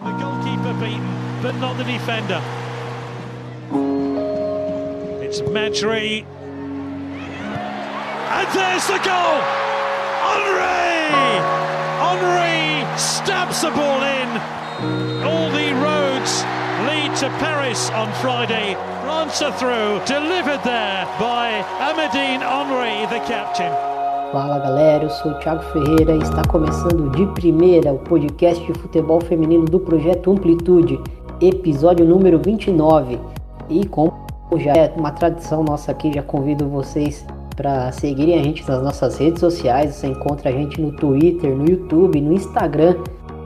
The goalkeeper beaten, but not the defender. It's Madry. And there's the goal! Henri! Henri stabs the ball in. All the roads lead to Paris on Friday. France are through, delivered there by Amadine Henri, the captain. Fala galera, eu sou o Thiago Ferreira e está começando de primeira o podcast de futebol feminino do projeto Amplitude, episódio número 29. E como já é uma tradição nossa aqui, já convido vocês para seguirem a gente nas nossas redes sociais. Você encontra a gente no Twitter, no YouTube, no Instagram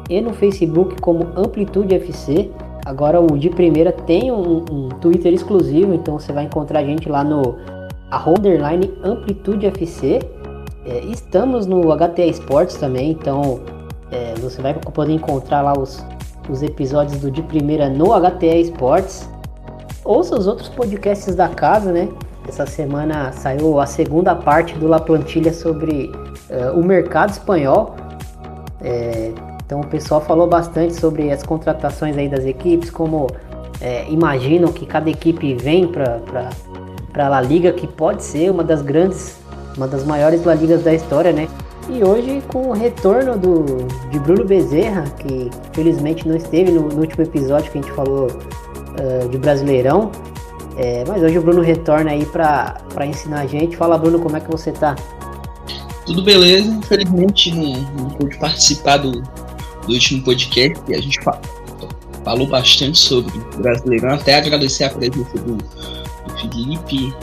e no Facebook como Amplitude FC. Agora o de primeira tem um, um Twitter exclusivo, então você vai encontrar a gente lá no underline Amplitude FC. É, estamos no HTA Esportes também, então é, você vai poder encontrar lá os, os episódios do de primeira no HTA Esportes. Ouça os outros podcasts da casa, né? Essa semana saiu a segunda parte do La Plantilha sobre uh, o mercado espanhol. É, então o pessoal falou bastante sobre as contratações aí das equipes, como é, imaginam que cada equipe vem para a La Liga, que pode ser uma das grandes, uma das maiores La Ligas da história, né? E hoje com o retorno do, de Bruno Bezerra, que felizmente não esteve no, no último episódio que a gente falou uh, de Brasileirão, é, mas hoje o Bruno retorna aí para ensinar a gente. Fala, Bruno, como é que você tá? Tudo beleza, infelizmente não, não pude participar do, do último podcast e a gente falou bastante sobre o Brasileirão. Até agradecer a presença do, do Felipe.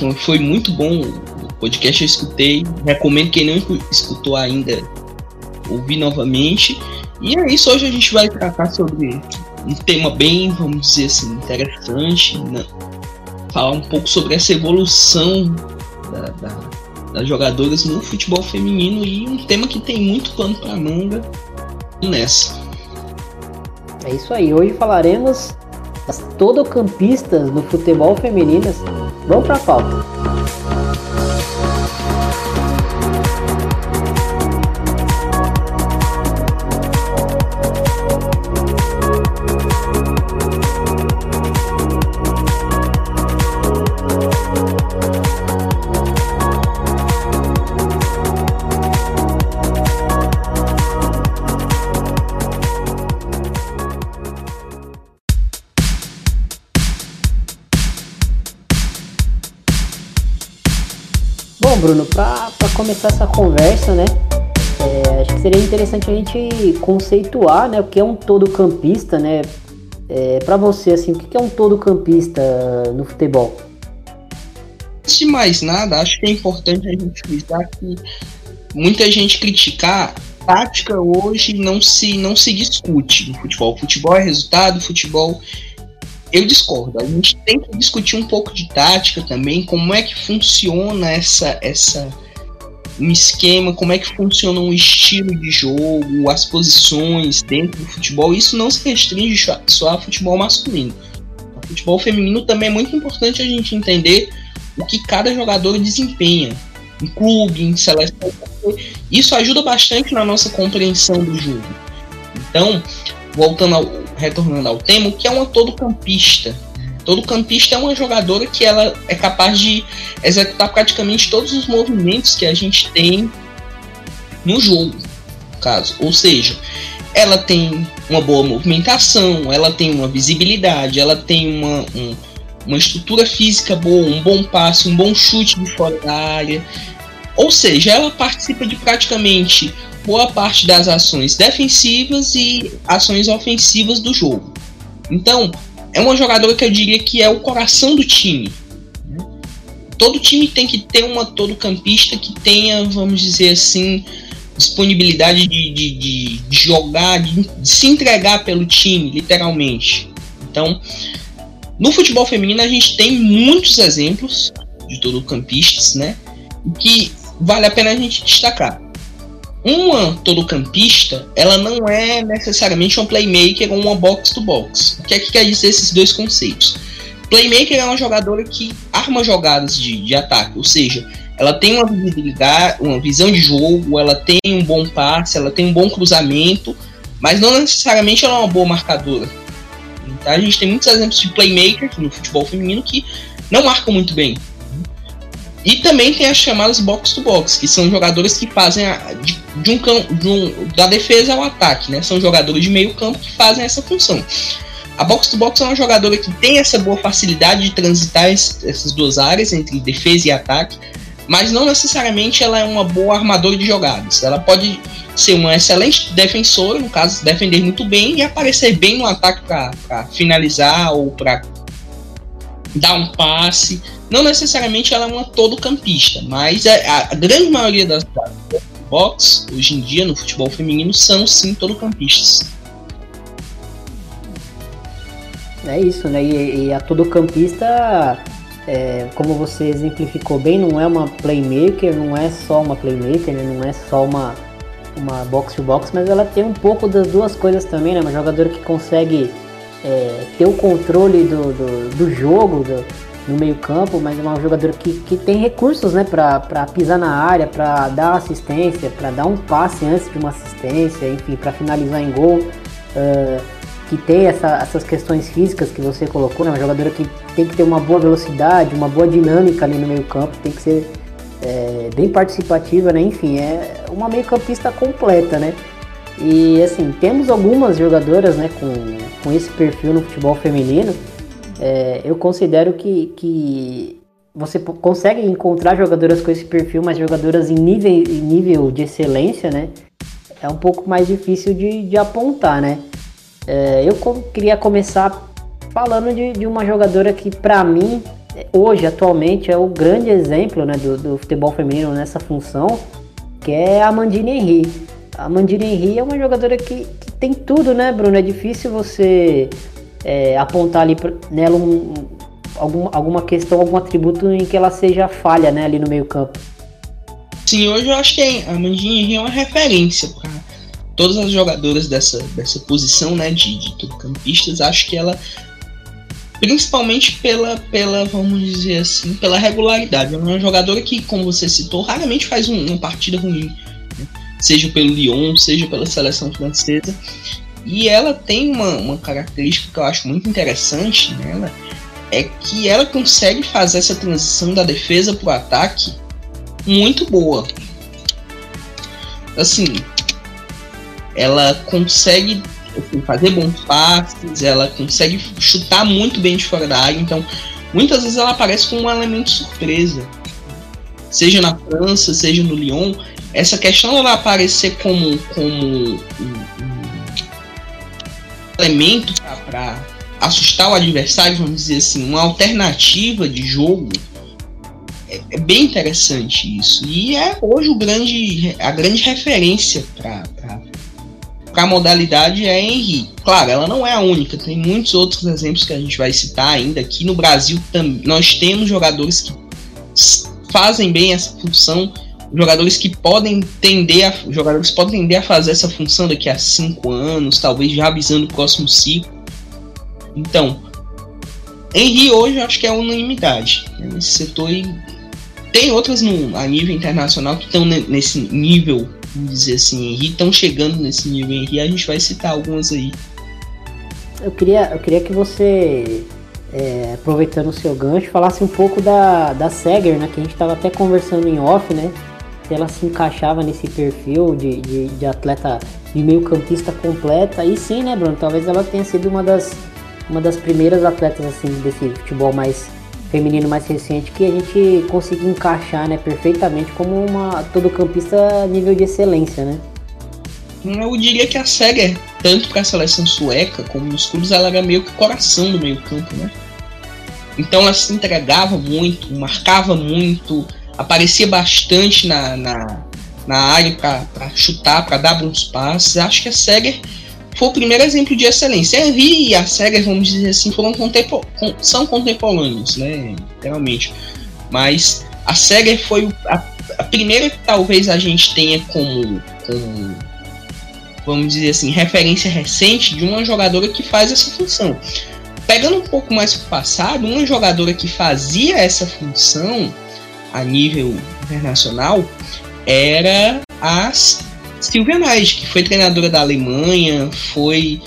Foi, foi muito bom o podcast, eu escutei. Recomendo quem não escutou ainda ouvir novamente. E é isso, hoje a gente vai tratar sobre um tema bem, vamos dizer assim, interessante, né? falar um pouco sobre essa evolução da, da, das jogadoras no futebol feminino e um tema que tem muito pano para manga nessa. É isso aí, hoje falaremos das todocampistas no futebol feminino. Vamos para a pauta. Começar essa conversa, né? É, acho que seria interessante a gente conceituar, né? O que é um todo campista, né? É, para você, assim, o que é um todo campista no futebol? Antes de mais nada, acho que é importante a gente frisar que muita gente criticar tática hoje não se não se discute no futebol. Futebol é resultado, futebol eu discordo. A gente tem que discutir um pouco de tática também, como é que funciona essa essa um esquema, como é que funciona um estilo de jogo, as posições dentro do futebol. Isso não se restringe só a futebol masculino. O futebol feminino também é muito importante a gente entender o que cada jogador desempenha em clube, em seleção. Isso ajuda bastante na nossa compreensão do jogo. Então, voltando ao, retornando ao tema, o que é uma todo campista? Todo campista é uma jogadora que ela é capaz de executar praticamente todos os movimentos que a gente tem no jogo, no caso. Ou seja, ela tem uma boa movimentação, ela tem uma visibilidade, ela tem uma, um, uma estrutura física boa, um bom passe, um bom chute de fora da área. Ou seja, ela participa de praticamente boa parte das ações defensivas e ações ofensivas do jogo. Então, é uma jogadora que eu diria que é o coração do time. Todo time tem que ter uma todo campista que tenha, vamos dizer assim, disponibilidade de, de, de jogar, de, de se entregar pelo time, literalmente. Então, no futebol feminino a gente tem muitos exemplos de todo campistas, né? Que vale a pena a gente destacar uma todo-campista, ela não é necessariamente um playmaker ou uma box-to-box. O que é que quer dizer esses dois conceitos? Playmaker é uma jogadora que arma jogadas de, de ataque, ou seja, ela tem uma visibilidade, uma visão de jogo, ela tem um bom passe, ela tem um bom cruzamento, mas não necessariamente ela é uma boa marcadora. Então, a gente tem muitos exemplos de playmakers no futebol feminino que não marcam muito bem. E também tem as chamadas box to box, que são jogadores que fazem a, de, de, um de um, da defesa ao ataque, né? São jogadores de meio campo que fazem essa função. A box to box é uma jogadora que tem essa boa facilidade de transitar essas duas áreas entre defesa e ataque, mas não necessariamente ela é uma boa armadora de jogadas. Ela pode ser uma excelente defensora, no caso, defender muito bem e aparecer bem no ataque para finalizar ou para dar um passe. Não necessariamente ela é uma todo campista, mas a, a grande maioria das box hoje em dia no futebol feminino são sim todo campistas. É isso, né? E, e a todo campista é, como você exemplificou bem, não é uma playmaker, não é só uma playmaker, né? não é só uma, uma box to box, mas ela tem um pouco das duas coisas também, né? Uma jogadora que consegue é, ter o controle do, do, do jogo do, no meio campo, mas é uma jogadora que, que tem recursos, né? Para pisar na área, para dar assistência, para dar um passe antes de uma assistência, enfim, para finalizar em gol. Uh, que tem essa, essas questões físicas que você colocou, né? Uma jogadora que tem que ter uma boa velocidade, uma boa dinâmica ali no meio campo, tem que ser é, bem participativa, né? Enfim, é uma meio campista completa, né? E assim, temos algumas jogadoras né, com, com esse perfil no futebol feminino. É, eu considero que, que você consegue encontrar jogadoras com esse perfil, mas jogadoras em nível, em nível de excelência, né? É um pouco mais difícil de, de apontar, né? É, eu queria começar falando de, de uma jogadora que, para mim, hoje, atualmente, é o grande exemplo né, do, do, futebol feminino nessa função, que é a Mandine Henry. A Mandine Henry é uma jogadora que, que tem tudo, né, Bruno? É difícil você é, apontar ali nela um, algum, alguma questão, algum atributo em que ela seja falha né, ali no meio campo. Sim, hoje eu acho que a Mandine Henry é uma referência para todas as jogadoras dessa, dessa posição, né, de, de campistas, acho que ela principalmente pela, pela, vamos dizer assim, pela regularidade. Ela é uma jogadora que, como você citou, raramente faz um, uma partida ruim, né? seja pelo Lyon, seja pela seleção francesa. E ela tem uma, uma característica que eu acho muito interessante nela, é que ela consegue fazer essa transição da defesa para o ataque muito boa. Assim, ela consegue fazer bons passes, ela consegue chutar muito bem de fora da área, então muitas vezes ela aparece como um elemento surpresa. Seja na França, seja no Lyon, essa questão dela aparecer como, como elemento para assustar o adversário, vamos dizer assim, uma alternativa de jogo, é, é, bem interessante isso. E é hoje o grande, a grande referência para a modalidade é Henry. Claro, ela não é a única, tem muitos outros exemplos que a gente vai citar ainda. Aqui no Brasil também nós temos jogadores que fazem bem essa função, jogadores que podem tender a, jogadores podem tender a fazer essa função daqui a cinco anos, talvez já avisando o próximo ciclo. Então, Henry hoje eu acho que é unanimidade né, nesse setor e tem outras no, a nível internacional que estão nesse nível vamos dizer assim, Henry, estão chegando nesse nível Henry, a gente vai citar algumas aí. Eu queria, eu queria que você, é, aproveitando o seu gancho, falasse um pouco da, da Seger, né? Que a gente estava até conversando em off, né? Se ela se encaixava nesse perfil de, de, de atleta de meio campista completa. E sim, né, Bruno? Talvez ela tenha sido uma das, uma das primeiras atletas assim desse futebol mais feminino mais recente que a gente conseguiu encaixar né, perfeitamente como uma todo campista nível de excelência, né? Eu diria que a Seger, tanto para a seleção sueca como nos clubes, ela era meio que coração do meio campo, né? Então ela se entregava muito, marcava muito, aparecia bastante na, na, na área para chutar, para dar bons passes. Acho que a Seger foi o primeiro exemplo de excelência. A Henry e a SEGA, vamos dizer assim, foram contempo são contemporâneos, né? Literalmente. Mas a SEGA foi a, a, primeira que talvez a gente tenha como, como, vamos dizer assim, referência recente de uma jogadora que faz essa função. Pegando um pouco mais para o passado, uma jogadora que fazia essa função a nível internacional era a Silvia Nagy, que foi treinadora da Alemanha, foi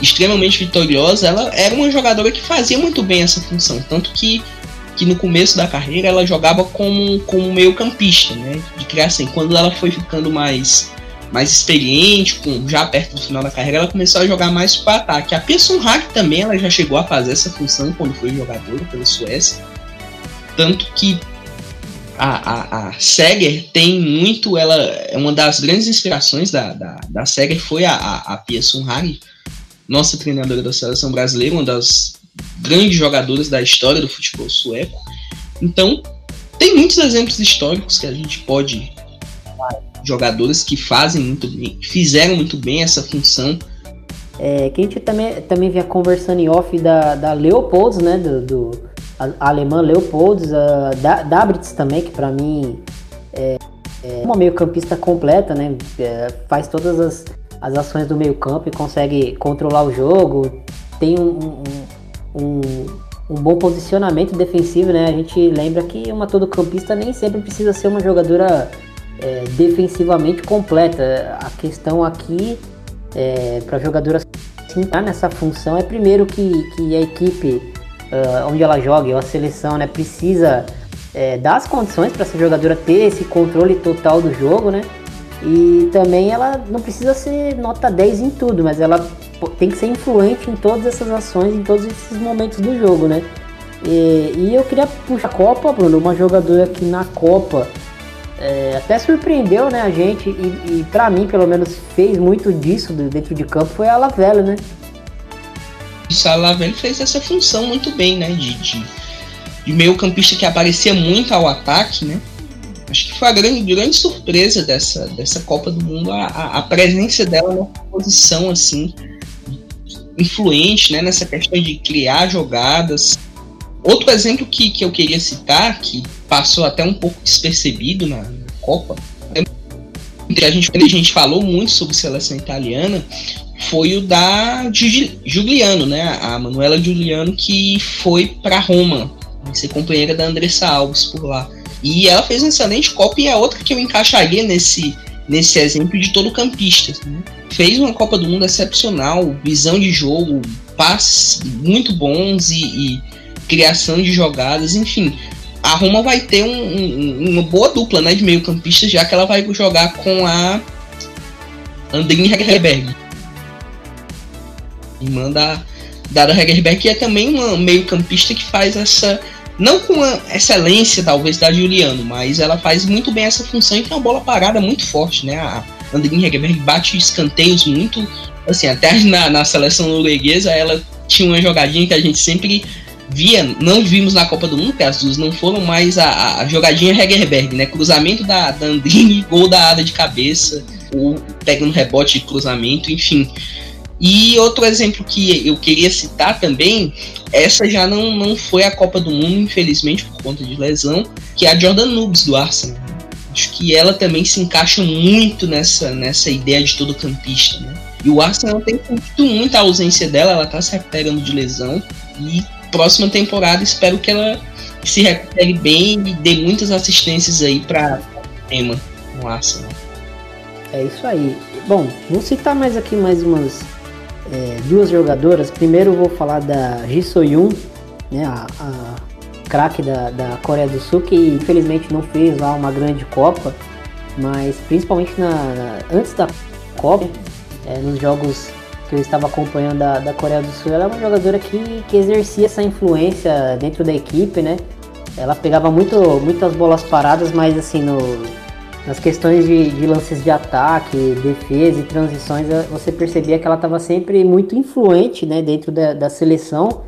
extremamente vitoriosa. Ela era uma jogadora que fazia muito bem essa função, tanto que que no começo da carreira ela jogava como, como meio campista, né? De criar assim, quando ela foi ficando mais mais experiente, com, já perto do final da carreira, ela começou a jogar mais para ataque. A Pearson Hack também ela já chegou a fazer essa função quando foi jogadora pela Suécia. Tanto que a, a, a Seger tem muito, ela é uma das grandes inspirações da, da, da Seger foi a, a, a Pearson Hack, nossa treinadora da seleção brasileira, uma das grandes jogadoras da história do futebol sueco. Então, tem muitos exemplos históricos que a gente pode jogadores que fazem muito bem, fizeram muito bem essa função. É, que a gente também, também vinha conversando em off da, da Leopolds, né? Do, do a, alemã Leopolds, a da, Dabritz também, que para mim é, é, uma meio-campista completa, né? É, faz todas as, as ações do meio-campo e consegue controlar o jogo. Tem um, um, um, um bom posicionamento defensivo, né? A gente lembra que uma todo-campista nem sempre precisa ser uma jogadora é, defensivamente completa. A questão aqui é, para jogadora se entrar nessa função é primeiro que, que a equipe uh, onde ela joga, ou a seleção, né, precisa é, dar as condições para essa jogadora ter esse controle total do jogo, né? E também ela não precisa ser nota 10 em tudo, mas ela tem que ser influente em todas essas ações, em todos esses momentos do jogo, né? E, e eu queria puxar a Copa, Bruno, uma jogadora que na Copa é, até surpreendeu né, a gente e, e para mim, pelo menos, fez muito disso dentro de campo foi a Lavelle, né? A Lavelle fez essa função muito bem, né? De, de, de meio campista que aparecia muito ao ataque, né? Acho que foi a grande, grande surpresa dessa, dessa Copa do Mundo, a, a, presença dela na posição, assim, influente, né? Nessa questão de criar jogadas, Outro exemplo que, que eu queria citar, que passou até um pouco despercebido na, na Copa, é, a gente, a gente falou muito sobre seleção italiana, foi o da Giuliano, né? A Manuela Giuliano que foi para Roma, ser companheira da Andressa Alves por lá. E ela fez um excelente Copa e a outra que eu encaixaria nesse, nesse exemplo de todo campista. Né? Fez uma Copa do Mundo excepcional, visão de jogo, passes muito bons e, e criação de jogadas, enfim. A Roma vai ter um, um, uma boa dupla né, de meio campistas, já que ela vai jogar com a Andrine Hegerberg. Irmã da Dada Hegerberg, que é também uma meio campista que faz essa... Não com a excelência, talvez, da Juliano, mas ela faz muito bem essa função e tem uma bola parada muito forte, né? A Andrine Hegerberg bate escanteios muito... Assim, até na, na seleção norueguesa, ela tinha uma jogadinha que a gente sempre via, não vimos na Copa do Mundo, que as duas não foram, mas a, a jogadinha Hegerberg, né? Cruzamento da, da Andrini, gol da área de cabeça, ou pegando rebote de cruzamento, enfim. E outro exemplo que eu queria citar também, essa já não, não foi a Copa do Mundo, infelizmente, por conta de lesão, que é a Jordan Nubes do Arsenal. Acho que ela também se encaixa muito nessa, nessa ideia de todo campista, né? E o Arsenal tem sentido muito a ausência dela, ela tá se recuperando de lesão e próxima temporada espero que ela se recupere bem e dê muitas assistências aí para tema no Arsenal. É isso aí. Bom, vou citar mais aqui mais umas é, duas jogadoras. Primeiro vou falar da Ji Soyun, né, a, a craque da, da Coreia do Sul, que infelizmente não fez lá uma grande Copa, mas principalmente na, na antes da Copa, é, nos jogos que eu estava acompanhando da, da Coreia do Sul, ela é uma jogadora que, que exercia essa influência dentro da equipe, né? Ela pegava muito, muitas bolas paradas, mas assim, no, nas questões de, de, lances de ataque, defesa e transições, você percebia que ela estava sempre muito influente né, dentro da, da, seleção.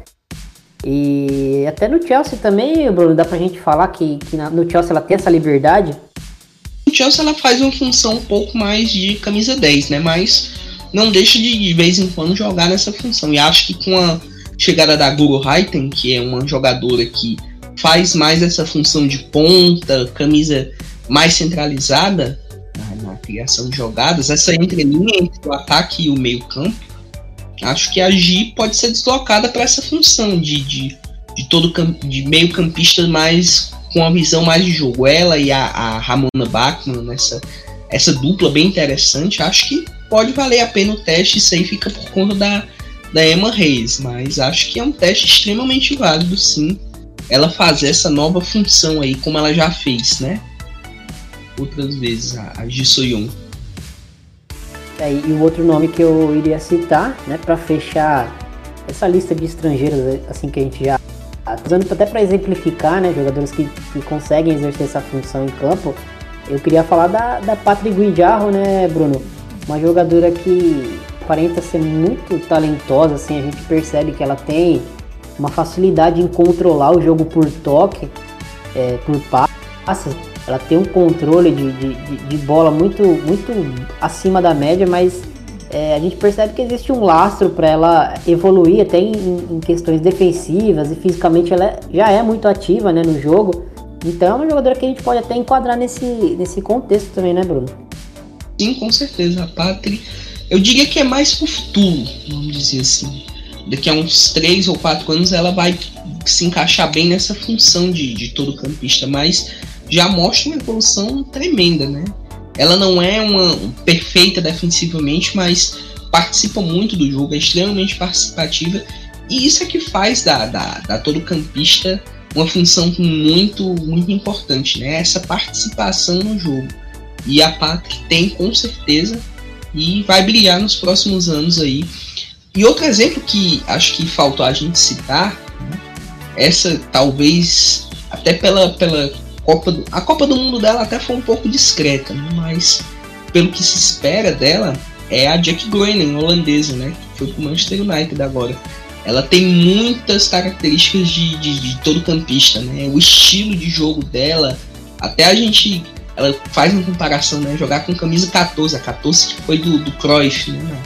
E até no Chelsea também, Bruno, dá pra gente falar que, que na, no Chelsea ela tem essa liberdade. No Chelsea ela faz uma função um pouco mais de camisa 10, né? Mas não deixa de, de vez em quando jogar nessa função. E acho que com a chegada da Guru Haiten, que é uma jogadora que faz mais essa função de ponta, camisa mais centralizada na, na criação de jogadas, essa entrelinha entre o ataque e o meio-campo, acho que a Gi pode ser deslocada para essa função de, de, de todo de meio-campista mais com a visão mais de jogo. Ela e a, a Ramona Bachmann, nessa, essa dupla bem interessante, acho que pode valer a pena o teste. Isso aí fica por conta da, da Emma Reis, mas acho que é um teste extremamente válido, sim. Ela fazer essa nova função aí, como ela já fez, né? Outras vezes, a, a Ji. É, e o outro nome que eu iria citar, né, para fechar essa lista de estrangeiros, assim que a gente já usando até para exemplificar, né, jogadores que, que conseguem exercer essa função em campo, eu queria falar da, da Patrick Guijarro, né, Bruno? Uma jogadora que aparenta ser muito talentosa, assim, a gente percebe que ela tem uma facilidade em controlar o jogo por toque, é, por passes. Ela tem um controle de, de, de bola muito, muito acima da média, mas é, a gente percebe que existe um lastro para ela evoluir até em, em, questões defensivas e fisicamente ela é, já é muito ativa né, no jogo. Então é uma jogadora que a gente pode até enquadrar nesse, nesse contexto também, né, Bruno? Sim, com certeza. A Patri, eu diria que é mais pro futuro, vamos dizer assim. Daqui a uns 3 ou 4 anos ela vai se encaixar bem nessa função de, de todo campista, mas já mostra uma evolução tremenda, né? Ela não é uma perfeita defensivamente, mas participa muito do jogo, é extremamente participativa. E isso é que faz da, da, da todo campista uma função muito, muito importante, né? Essa participação no jogo. E a Patrick tem com certeza e vai brilhar nos próximos anos aí. E outro exemplo que acho que faltou a gente citar, né? essa talvez até pela, pela Copa do, a Copa do Mundo dela até foi um pouco discreta, né? mas pelo que se espera dela é a Jack Groening, holandesa, né? Que foi pro Manchester United agora. Ela tem muitas características de, de, de todo campista, né? O estilo de jogo dela, até a gente ela faz uma comparação, né? Jogar com camisa 14, a 14 que foi do, do Cruyff, né?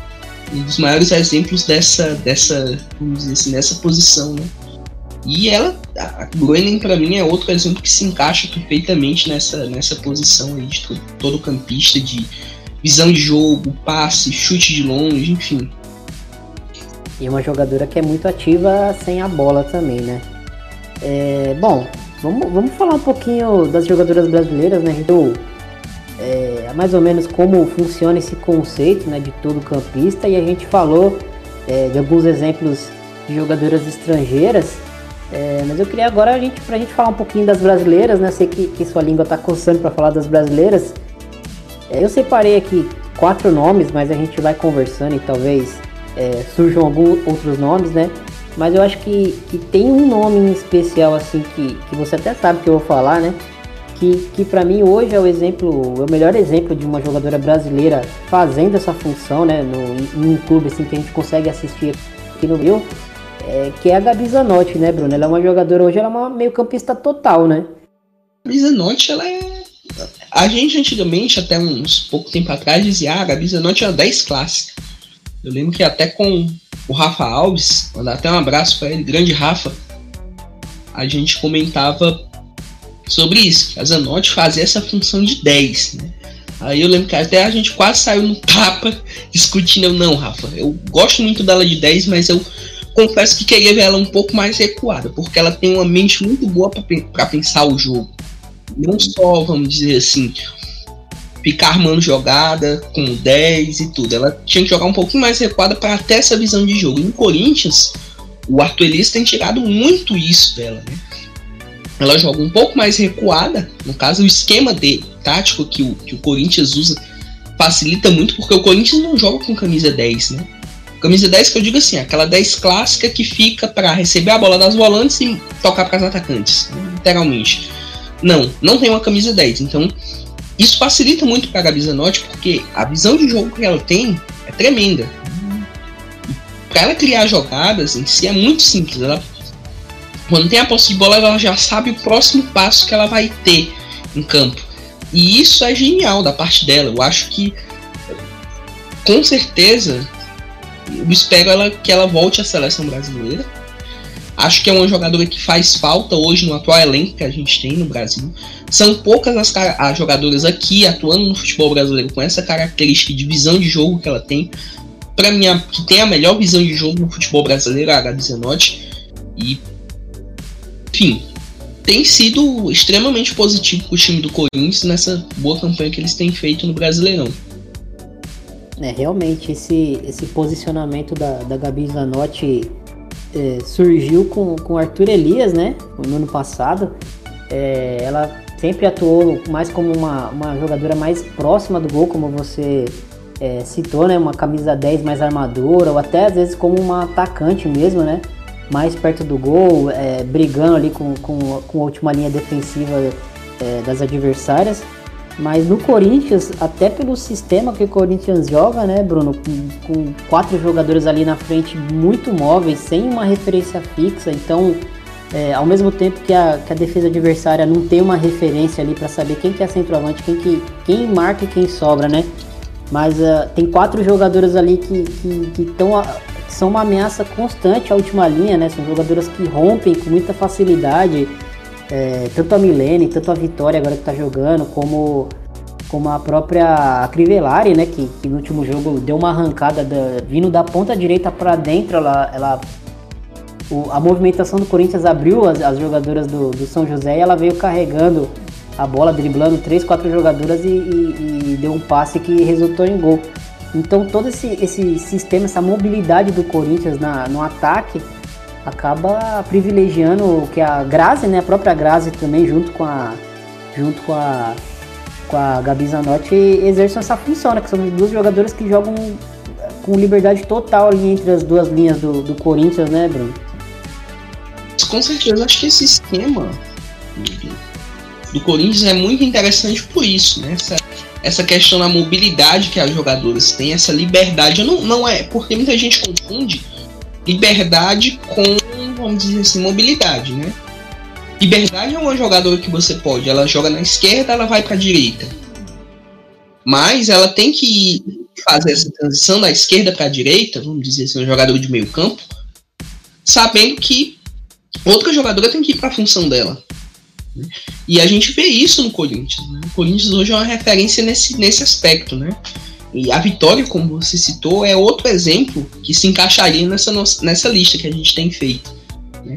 Um dos maiores exemplos dessa, dessa, vamos dizer assim, dessa posição, né? E ela, a Groening para mim é outro exemplo que se encaixa perfeitamente nessa, nessa posição aí de todo, todo campista, de visão de jogo, passe, chute de longe, enfim. E uma jogadora que é muito ativa sem a bola também, né? É, bom, vamos, vamos falar um pouquinho das jogadoras brasileiras, né? Então, é, mais ou menos como funciona esse conceito né, de todo campista e a gente falou é, de alguns exemplos de jogadoras estrangeiras. É, mas eu queria agora a gente, pra gente falar um pouquinho das brasileiras, né? Sei que, que sua língua tá coçando para falar das brasileiras. É, eu separei aqui quatro nomes, mas a gente vai conversando e talvez é, surjam alguns outros nomes, né? Mas eu acho que, que tem um nome em especial, assim, que, que você até sabe que eu vou falar, né? Que, que para mim hoje é o exemplo, é o melhor exemplo de uma jogadora brasileira fazendo essa função, né? No, em um clube assim que a gente consegue assistir aqui no Rio, é, que é a Gabi Zanotti, né, Bruno? Ela é uma jogadora hoje, ela é uma meio campista total, né? Gabi Zanotti, ela é a gente antigamente, até uns pouco tempo atrás, dizia ah, a Gabi Zanotti era 10 clássica. Eu lembro que até com o Rafa Alves, mandar até um abraço para ele, grande Rafa, a gente comentava sobre isso, que a Zanotti fazia essa função de 10, né? Aí eu lembro que até a gente quase saiu no tapa discutindo, não, Rafa, eu gosto muito dela de 10, mas eu confesso que queria ver ela um pouco mais recuada, porque ela tem uma mente muito boa para pensar o jogo. Não só, vamos dizer assim, ficar armando jogada com 10 e tudo. Ela tinha que jogar um pouquinho mais recuada para ter essa visão de jogo. E no Corinthians, o Arthur Elias tem tirado muito isso dela, né? Ela joga um pouco mais recuada, no caso, o esquema de tático que o, que o Corinthians usa facilita muito, porque o Corinthians não joga com camisa 10, né? Camisa 10 que eu digo assim, aquela 10 clássica que fica para receber a bola das volantes e tocar para os atacantes, literalmente. Não, não tem uma camisa 10. Então, isso facilita muito para a Gabi Zanotti, porque a visão de jogo que ela tem é tremenda. Para ela criar jogadas em si é muito simples. Ela, quando tem a posse de bola, ela já sabe o próximo passo que ela vai ter em campo. E isso é genial da parte dela. Eu acho que, com certeza, espero ela, que ela volte à seleção brasileira. Acho que é uma jogadora que faz falta hoje no atual elenco que a gente tem no Brasil. São poucas as, as jogadoras aqui atuando no futebol brasileiro com essa característica de visão de jogo que ela tem. Para mim, a, que tem a melhor visão de jogo no futebol brasileiro, a Gabi Zanotti. E, enfim, tem sido extremamente positivo para o time do Corinthians nessa boa campanha que eles têm feito no Brasileirão. É, realmente, esse, esse posicionamento da, da Gabi Zanotti é, surgiu com, com Arthur Elias, né? No ano passado. É, ela sempre atuou mais como uma, uma jogadora mais próxima do gol, como você é, citou, né? Uma camisa 10 mais armadura, ou até às vezes como uma atacante mesmo, né? Mais perto do gol, é, brigando ali com, com, com a última linha defensiva é, das adversárias. Mas no Corinthians, até pelo sistema que o Corinthians joga, né, Bruno? Com, com quatro jogadores ali na frente muito móveis, sem uma referência fixa, então é, ao mesmo tempo que a, que a defesa adversária não tem uma referência ali para saber quem que é centroavante, quem, que, quem marca e quem sobra, né? Mas uh, tem quatro jogadores ali que, que, que, tão, que são uma ameaça constante à última linha, né? São jogadoras que rompem com muita facilidade. É, tanto a Milene, tanto a Vitória agora que está jogando, como, como a própria Crivellari, né? Que, que, no último jogo deu uma arrancada da, vindo da ponta direita para dentro, ela, ela o, a movimentação do Corinthians abriu as, as jogadoras do, do, São José e ela veio carregando a bola, driblando três, quatro jogadoras e, e, e, deu um passe que resultou em gol. Então todo esse, esse sistema, essa mobilidade do Corinthians na, no ataque acaba privilegiando que a Grazi, né, a própria Grazi também junto com a junto com a com a Gabi Zanotti exerçam essa função, né, que são duas jogadoras que jogam com liberdade total ali entre as duas linhas do, do Corinthians, né, Bruno? Com certeza, acho que esse esquema do Corinthians é muito interessante por isso, né? Essa, essa questão da mobilidade que as jogadoras têm, essa liberdade, não, não é, porque muita gente confunde liberdade com, vamos dizer assim, mobilidade, né? Liberdade é uma jogadora que você pode, ela joga na esquerda, ela vai para a direita. Mas ela tem que fazer essa transição da esquerda para a direita, vamos dizer assim, um jogador de meio campo, sabendo que outra jogadora tem que ir para a função dela. E a gente vê isso no Corinthians. Né? O Corinthians hoje é uma referência nesse, nesse aspecto, né? E a Vitória, como você citou, é outro exemplo que se encaixaria nessa, nessa lista que a gente tem feito. Né?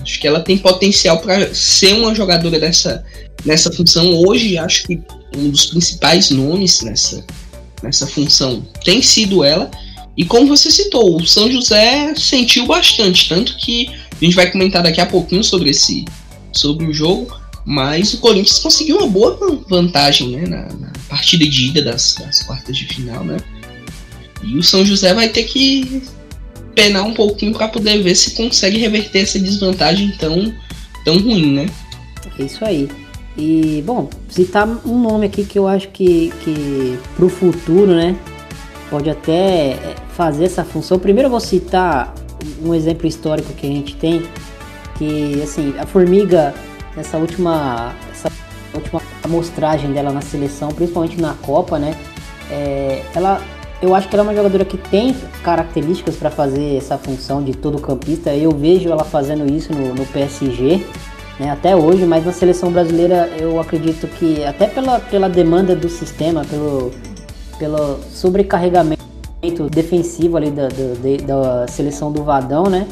Acho que ela tem potencial para ser uma jogadora dessa, nessa função. Hoje, acho que um dos principais nomes nessa, nessa função tem sido ela. E como você citou, o São José sentiu bastante, tanto que a gente vai comentar daqui a pouquinho sobre esse sobre o jogo, mas o Corinthians conseguiu uma boa vantagem né, na, na partida de ida das, das, quartas de final, né? E o São José vai ter que penar um pouquinho para poder ver se consegue reverter essa desvantagem tão, tão ruim, né? É isso aí. E, bom, citar um nome aqui que eu acho que, que pro futuro, né, pode até é, fazer essa função. Primeiro eu vou citar um exemplo histórico que a gente tem, que, assim, a Formiga, nessa última, essa última amostragem dela na seleção, principalmente na Copa, né, é, ela, eu acho que ela é uma jogadora que tem características para fazer essa função de todo campista. Eu vejo ela fazendo isso no, no PSG, né, até hoje, mas na seleção brasileira eu acredito que até pela, pela demanda do sistema, pelo, pelo sobrecarregamento defensivo ali da, da, da seleção do Vadão, né?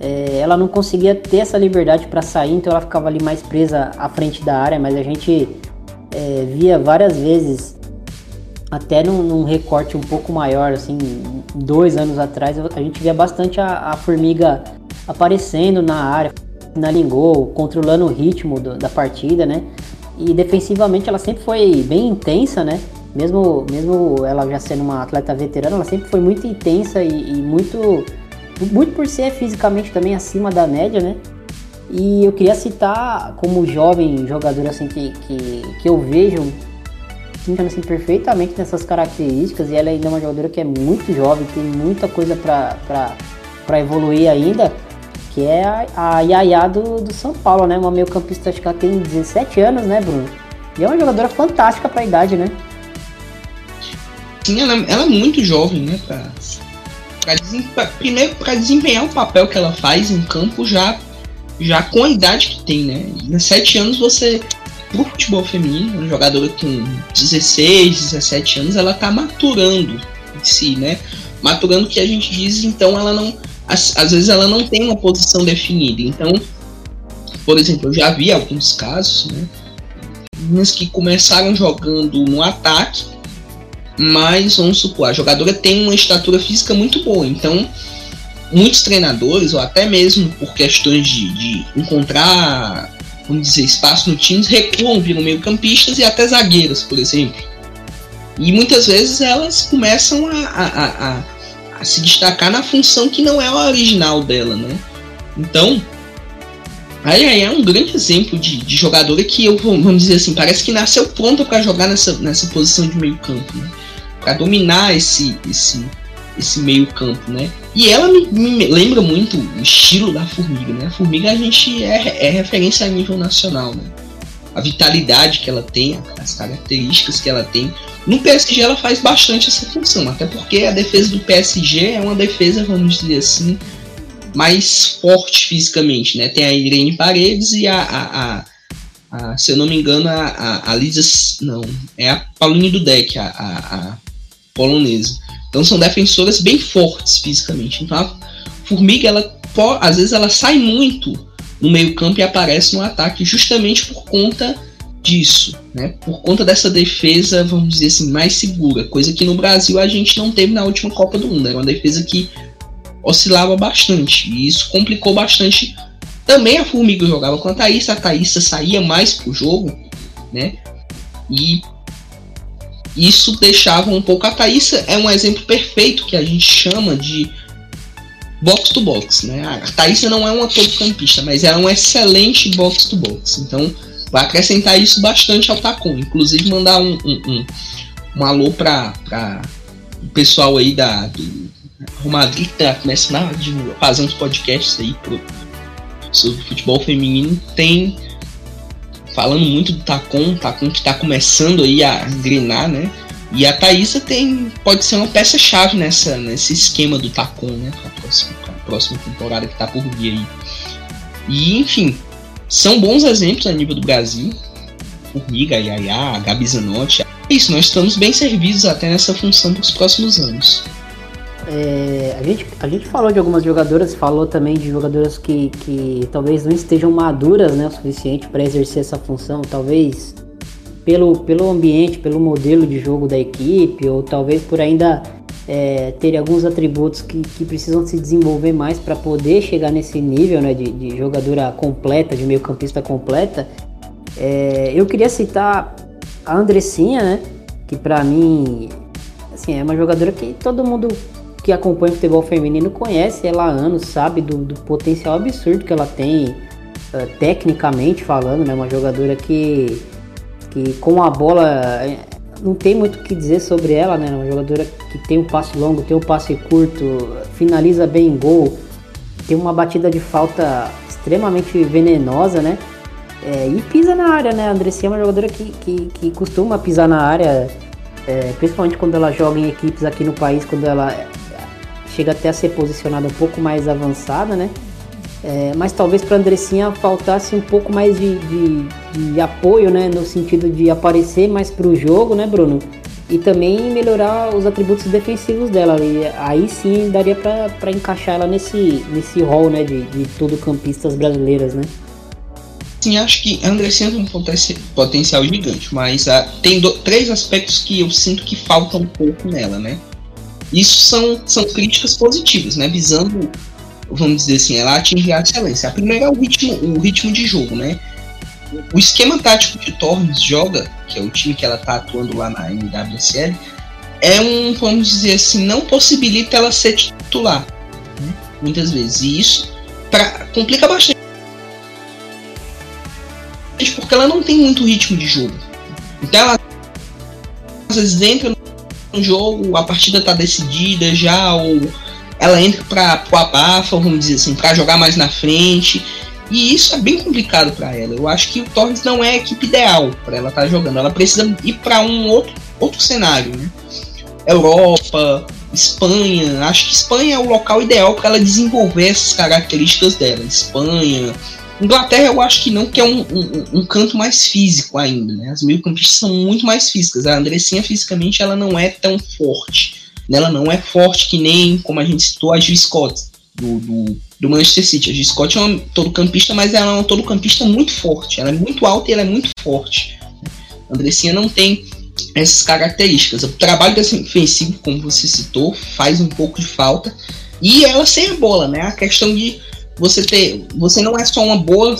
É, ela não conseguia ter essa liberdade para sair, então ela ficava ali mais presa à frente da área, mas a gente é, via várias vezes, até num, num, recorte um pouco maior, assim, dois anos atrás, a gente via bastante a, a formiga aparecendo na área, na gol, controlando o ritmo do, da partida, né? E defensivamente ela sempre foi bem intensa, né? Mesmo, mesmo ela já sendo uma atleta veterana, ela sempre foi muito intensa e, e muito, muito por ser fisicamente também acima da média, né? E eu queria citar como jovem jogador assim que, que, que eu vejo assim, perfeitamente nessas características e ela ainda é uma jogadora que é muito jovem, tem muita coisa para evoluir ainda que é a, a Yaya do, do São Paulo, né? Uma meio campista, acho que ela tem 17 anos, né, Bruno? E é uma jogadora fantástica para a idade, né? Sim, ela, ela, é muito jovem, né? Pra, pra primeiro, para desempenhar o papel que ela faz em campo já, já com a idade que tem, né? 17 anos você, pro futebol feminino, uma jogadora com 16, 17 anos, ela tá maturando em si, né? Maturando o que a gente diz, então ela não às, às vezes ela não tem uma posição definida. Então, por exemplo, eu já vi alguns casos, né? Meninas que começaram jogando no ataque, mas vamos supor, a jogadora tem uma estatura física muito boa, então muitos treinadores, ou até mesmo por questões de, de encontrar, vamos dizer, espaço no time, recuam, viram meio campistas e até zagueiras, por exemplo. E muitas vezes elas começam a, a, a, a se destacar na função que não é a original dela, né? Então, aí, aí é um grande exemplo de, de jogadora que eu, vamos dizer assim, parece que nasceu pronta para jogar nessa, nessa posição de meio campo, né? Para dominar esse, esse, esse meio campo, né? E ela me, me, lembra muito o estilo da Formiga, né? A Formiga a gente é, é referência a nível nacional, né? A vitalidade que ela tem, as características que ela tem. No PSG ela faz bastante essa função, até porque a defesa do PSG é uma defesa, vamos dizer assim, mais forte fisicamente, né? Tem a Irene Paredes e a, a, a, a se eu não me engano, a, a, a Lisa, não, é a Pauline Dudek, a, a, a polonesa. Então são defensoras bem fortes fisicamente. Então a Formiga, ela às vezes ela sai muito no meio-campo e aparece no ataque justamente por conta disso, né? Por conta dessa defesa, vamos dizer assim, mais segura, coisa que no Brasil a gente não teve na última Copa do Mundo. Era uma defesa que oscilava bastante e isso complicou bastante. Também a Formiga jogava com a Thaís, a Thaís saía mais pro jogo, né? E isso deixava um pouco. A Thaísa é um exemplo perfeito que a gente chama de box to box, né? A Thaísa não é uma todo-campista, mas ela é um excelente box to box. Então, vai acrescentar isso bastante ao Tacon. Inclusive, mandar um, um, um, um alô para o pessoal aí da do Real Madrid tá começando a fazer uns podcasts aí pro, sobre futebol feminino. Tem falando muito do Tacon, Tacon que está começando aí a engrenar, né? E a Thaísa tem, pode ser uma peça-chave nessa, nesse esquema do Tacon, né? Para a próxima temporada que está por vir aí. E, enfim, são bons exemplos a nível do Brasil. Formiga, Yaya, Gabi Zanotti. É isso, nós estamos bem servidos até nessa função para os próximos anos. É, a, gente, a gente falou de algumas jogadoras, falou também de jogadoras que, que talvez não estejam maduras né, o suficiente para exercer essa função, talvez pelo, pelo ambiente, pelo modelo de jogo da equipe, ou talvez por ainda é, ter alguns atributos que, que precisam se desenvolver mais para poder chegar nesse nível né, de, de jogadora completa, de meio campista completa. É, eu queria citar a Andressinha, né, que para mim assim, é uma jogadora que todo mundo que acompanha o futebol feminino conhece ela há anos, sabe do, do potencial absurdo que ela tem, uh, tecnicamente falando, né? Uma jogadora que, que com a bola eh, não tem muito o que dizer sobre ela, né? Uma jogadora que tem um passe longo, tem um passe curto, finaliza bem em gol, tem uma batida de falta extremamente venenosa, né? É, e pisa na área, né? A Andressinha é uma jogadora que, que, que costuma pisar na área, é, principalmente quando ela joga em equipes aqui no país, quando ela chega até a ser posicionada um pouco mais avançada, né? É, mas talvez para Andressinha faltasse um pouco mais de, de, de, apoio, né? No sentido de aparecer mais para o jogo, né, Bruno? E também melhorar os atributos defensivos dela. E aí sim daria para encaixar ela nesse, nesse rol, né? De, de tudo campistas brasileiras, né? Sim, acho que Andressinha tem um potencial gigante, mas uh, tem do, três aspectos que eu sinto que faltam um pouco nela, né? Isso são, são críticas positivas, né? Visando, vamos dizer assim, ela atingir a excelência. A primeira é o ritmo, o ritmo de jogo, né? O esquema tático que Torres joga, que é o time que ela está atuando lá na NWSL, é um, vamos dizer assim, não possibilita ela ser titular, né? muitas vezes. E isso pra, complica bastante, porque ela não tem muito ritmo de jogo. Então ela às vezes entra um jogo, a partida tá decidida já, ou ela entra para o abafa, vamos dizer assim, para jogar mais na frente. E isso é bem complicado para ela. Eu acho que o Torres não é a equipe ideal para ela estar tá jogando. Ela precisa ir para um outro, outro cenário, né? Europa, Espanha. Acho que Espanha é o local ideal para ela desenvolver essas características dela. Espanha, Inglaterra eu acho que não, que é um, um, um canto mais físico ainda, né? As meio-campistas são muito mais físicas. A Andressinha fisicamente ela não é tão forte. Ela não é forte que nem, como a gente citou, a Gil Scott do, do, do Manchester City. A G. Scott é uma todo-campista, mas ela é uma todo-campista muito forte. Ela é muito alta e ela é muito forte. A Andressinha não tem essas características. O trabalho defensivo, como você citou, faz um pouco de falta. E ela sem a bola, né? A questão de você ter. Você não é só uma boa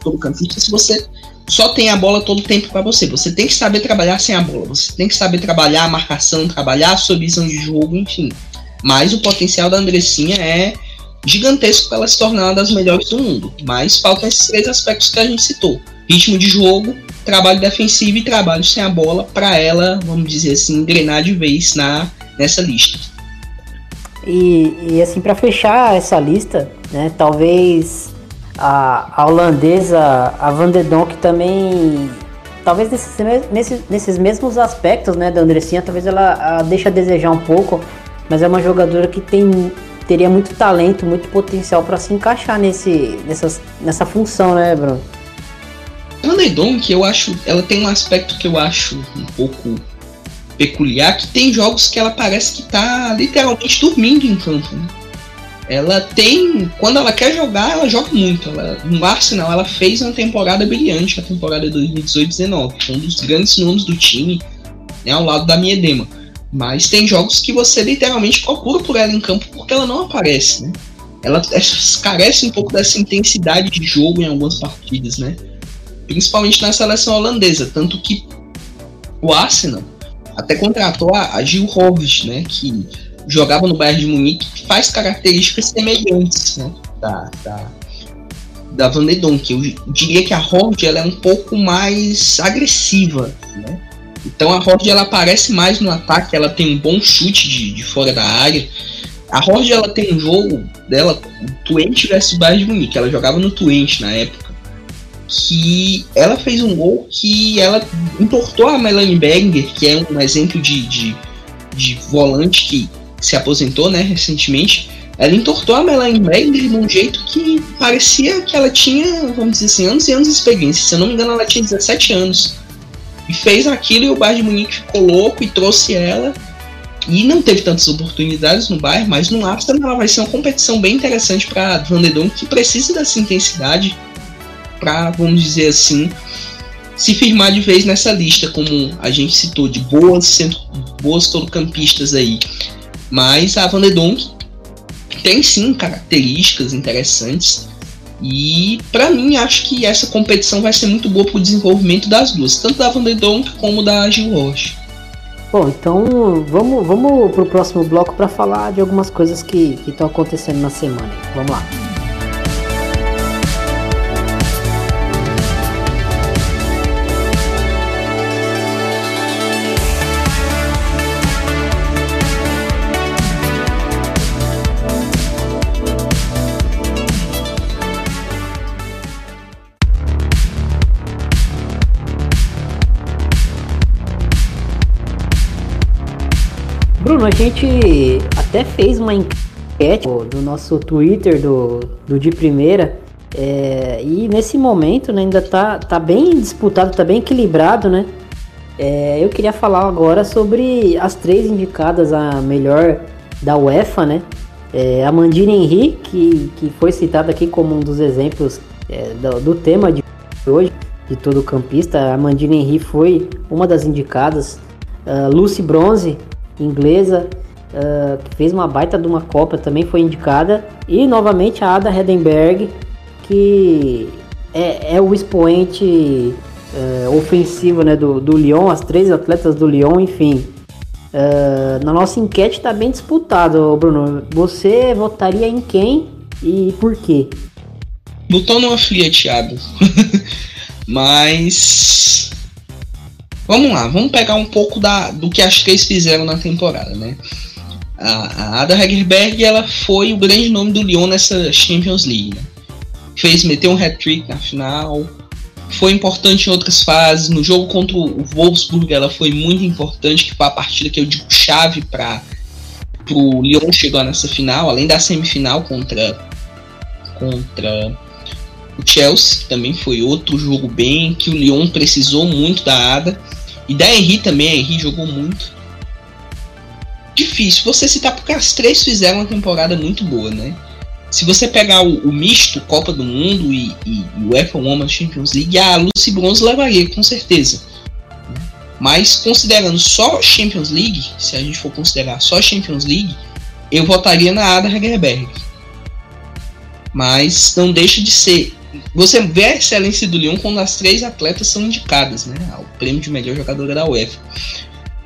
todo-campista se você só tem a bola todo o tempo para você. Você tem que saber trabalhar sem a bola. Você tem que saber trabalhar a marcação, trabalhar a sua visão de jogo, enfim. Mas o potencial da Andressinha é gigantesco para ela se tornar uma das melhores do mundo. Mas faltam esses três aspectos que a gente citou: ritmo de jogo, trabalho defensivo e trabalho sem a bola para ela, vamos dizer assim, engrenar de vez na nessa lista. E, e assim, para fechar essa lista, né, talvez a, a holandesa, a Van de Donk também, talvez nesses, nesses, nesses mesmos aspectos, né, da Andressinha, talvez ela a, a desejar um pouco, mas é uma jogadora que tem teria muito talento, muito potencial para se encaixar nesse, nessa, nessa função, né, Bruno? A de Donk, eu acho, ela tem um aspecto que eu acho um pouco peculiar, que tem jogos que ela parece que tá literalmente dormindo em campo, né? ela tem. Quando ela quer jogar, ela joga muito. Ela, no Arsenal, ela fez uma temporada brilhante, a temporada 2018-19. Um dos grandes nomes do time, né, ao lado da Miedema. Mas tem jogos que você literalmente procura por ela em campo porque ela não aparece, né? Ela é, carece um pouco dessa intensidade de jogo em algumas partidas, né? Principalmente na seleção holandesa. Tanto que o Arsenal até contratou a, a Gil Horvis, né? Que jogava no Bayern de Munique, faz características semelhantes né, da, da, da Van de Donk. Eu diria que a Horde ela é um pouco mais agressiva. Né? Então a Horde ela aparece mais no ataque, ela tem um bom chute de, de fora da área. A Horde ela tem um jogo dela, o Twente vs Bayern de Munique. Ela jogava no Twente na época. Que ela fez um gol que ela entortou a Melanie Berger, que é um exemplo de, de, de volante que se aposentou, né, recentemente, ela entortou a Melanie Megri de um jeito que parecia que ela tinha, vamos dizer assim, anos e anos de experiência. Se eu não me engano, ela tinha 17 anos. E fez aquilo e o Bayern de Munique ficou louco e trouxe ela. E não teve tantas oportunidades no Bayern, mas no Amsterdam ela vai ser uma competição bem interessante para Van der que precisa dessa intensidade para, vamos dizer assim, se firmar de vez nessa lista, como a gente citou, de boas, centro, boas campistas aí. Mas a Van de Donk tem sim características interessantes. E para mim acho que essa competição vai ser muito boa para o desenvolvimento das duas, tanto da Van de Donk como da Gil Roche. Bom, então vamos, vamos pro próximo bloco para falar de algumas coisas que estão acontecendo na semana. Vamos lá. A gente até fez uma enquete do nosso Twitter do, do de primeira. É, e nesse momento né, ainda tá, tá bem disputado, tá bem equilibrado, né? É, eu queria falar agora sobre as três indicadas a melhor da UEFA, né? É, a Mandina Henry, que, que foi citada aqui como um dos exemplos é, do, do, tema de hoje, de todo campista. A Mandina Henry foi uma das indicadas. Uh, Lucy Bronze, inglesa, uh, que fez uma baita de uma Copa, também foi indicada. E novamente a Ada Hedenberg, que é, é o expoente uh, ofensivo né, do, do Lyon, as três atletas do Lyon, enfim. Uh, na nossa enquete está bem disputado, Bruno. Você votaria em quem e por quê? Botou no afiliateado. Mas Vamos lá, vamos pegar um pouco da, do que as três fizeram na temporada, né? A, a Ada Hegerberg, ela foi o grande nome do Lyon nessa Champions League, né? Fez, meteu um hat-trick na final, foi importante em outras fases. No jogo contra o Wolfsburg, ela foi muito importante, que foi a partida que eu digo chave para o Lyon chegar nessa final, além da semifinal contra contra o Chelsea, também foi outro jogo bem, que o Lyon precisou muito da Ada. E da Henry também, a Henry jogou muito. Difícil você citar porque as três fizeram uma temporada muito boa, né? se você pegar o, o misto Copa do Mundo e, e, e o UEFA Women's Champions League, a Lucy Bronze levaria, com certeza. Mas considerando só Champions League, se a gente for considerar só Champions League, eu votaria na Ada Hegerberg. Mas não deixa de ser. Você vê a excelência do Lyon quando as três atletas são indicadas né, ao prêmio de melhor jogadora da UEFA.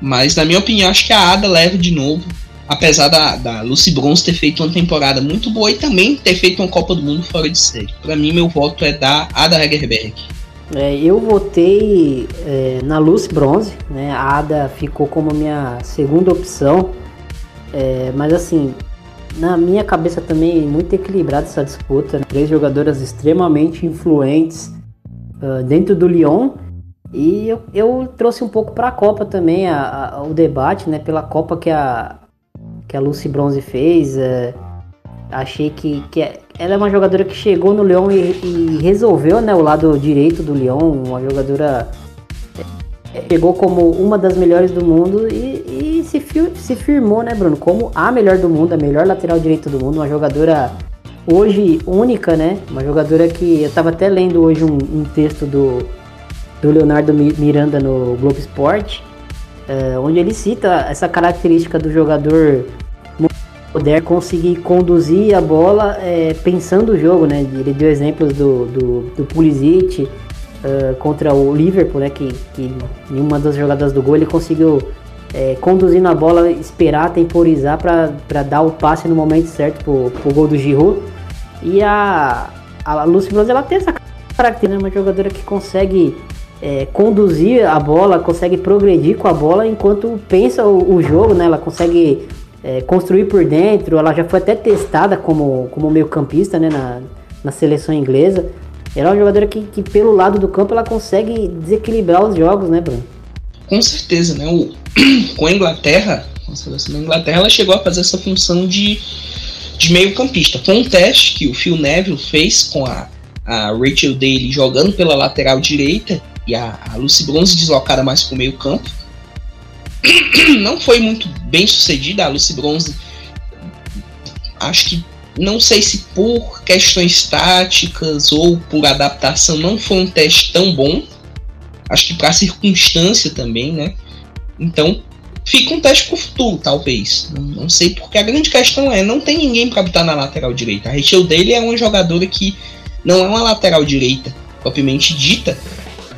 Mas, na minha opinião, acho que a Ada leva de novo apesar da, da Lucy Bronze ter feito uma temporada muito boa e também ter feito uma Copa do Mundo fora de série. Para mim, meu voto é da Ada Hegerberg. É, eu votei é, na Lucy Bronze, né? A Ada ficou como minha segunda opção, é, mas assim, na minha cabeça também muito equilibrada essa disputa. Né? Três jogadoras extremamente influentes uh, dentro do Lyon. E eu, eu trouxe um pouco para a Copa também a, a, o debate, né? Pela Copa que a, que a Lucy Bronze fez. É, achei que, que é, ela é uma jogadora que chegou no Leão e, e, resolveu né, o lado direito do Leão, uma jogadora é, chegou como uma das melhores do mundo e, e se, firmou, né, Bruno, como a melhor do mundo, a melhor lateral direito do mundo, uma jogadora hoje única, né, uma jogadora que eu estava até lendo hoje um, um texto do, do Leonardo Miranda no Globo Esporte, é, onde ele cita essa característica do jogador poder conseguir conduzir a bola é, pensando o jogo, né? Ele deu exemplos do, do, do Pulisic uh, contra o Liverpool, né? Que, que em uma das jogadas do gol ele conseguiu é, conduzindo a bola, esperar, temporizar para dar o passe no momento certo pro, pro gol do Giroud. E a, a Lucy Bronze, ela tem essa característica, né? Uma jogadora que consegue é, conduzir a bola, consegue progredir com a bola enquanto pensa o, o jogo, né? Ela consegue é, construir por dentro. Ela já foi até testada como, como meio campista, né? Na, na seleção inglesa. Ela é uma jogadora que, que, pelo lado do campo, ela consegue desequilibrar os jogos, né, Bruno? Com certeza, né? O, com a Inglaterra, com a seleção da Inglaterra, ela chegou a fazer essa função de, de meio campista. Foi um teste que o Phil Neville fez com a, a Rachel Daly jogando pela lateral direita e a, a Lucy Bronze deslocada mais para o meio campo. Não foi muito bem sucedida a Lucy Bronze. Acho que não sei se por questões táticas ou por adaptação não foi um teste tão bom. Acho que para circunstância também, né? Então fica um teste para o futuro, talvez. Não, não, sei porque a grande questão é não tem ninguém para botar na lateral direita. A Rachel dele é uma jogadora que não é uma lateral direita propriamente dita,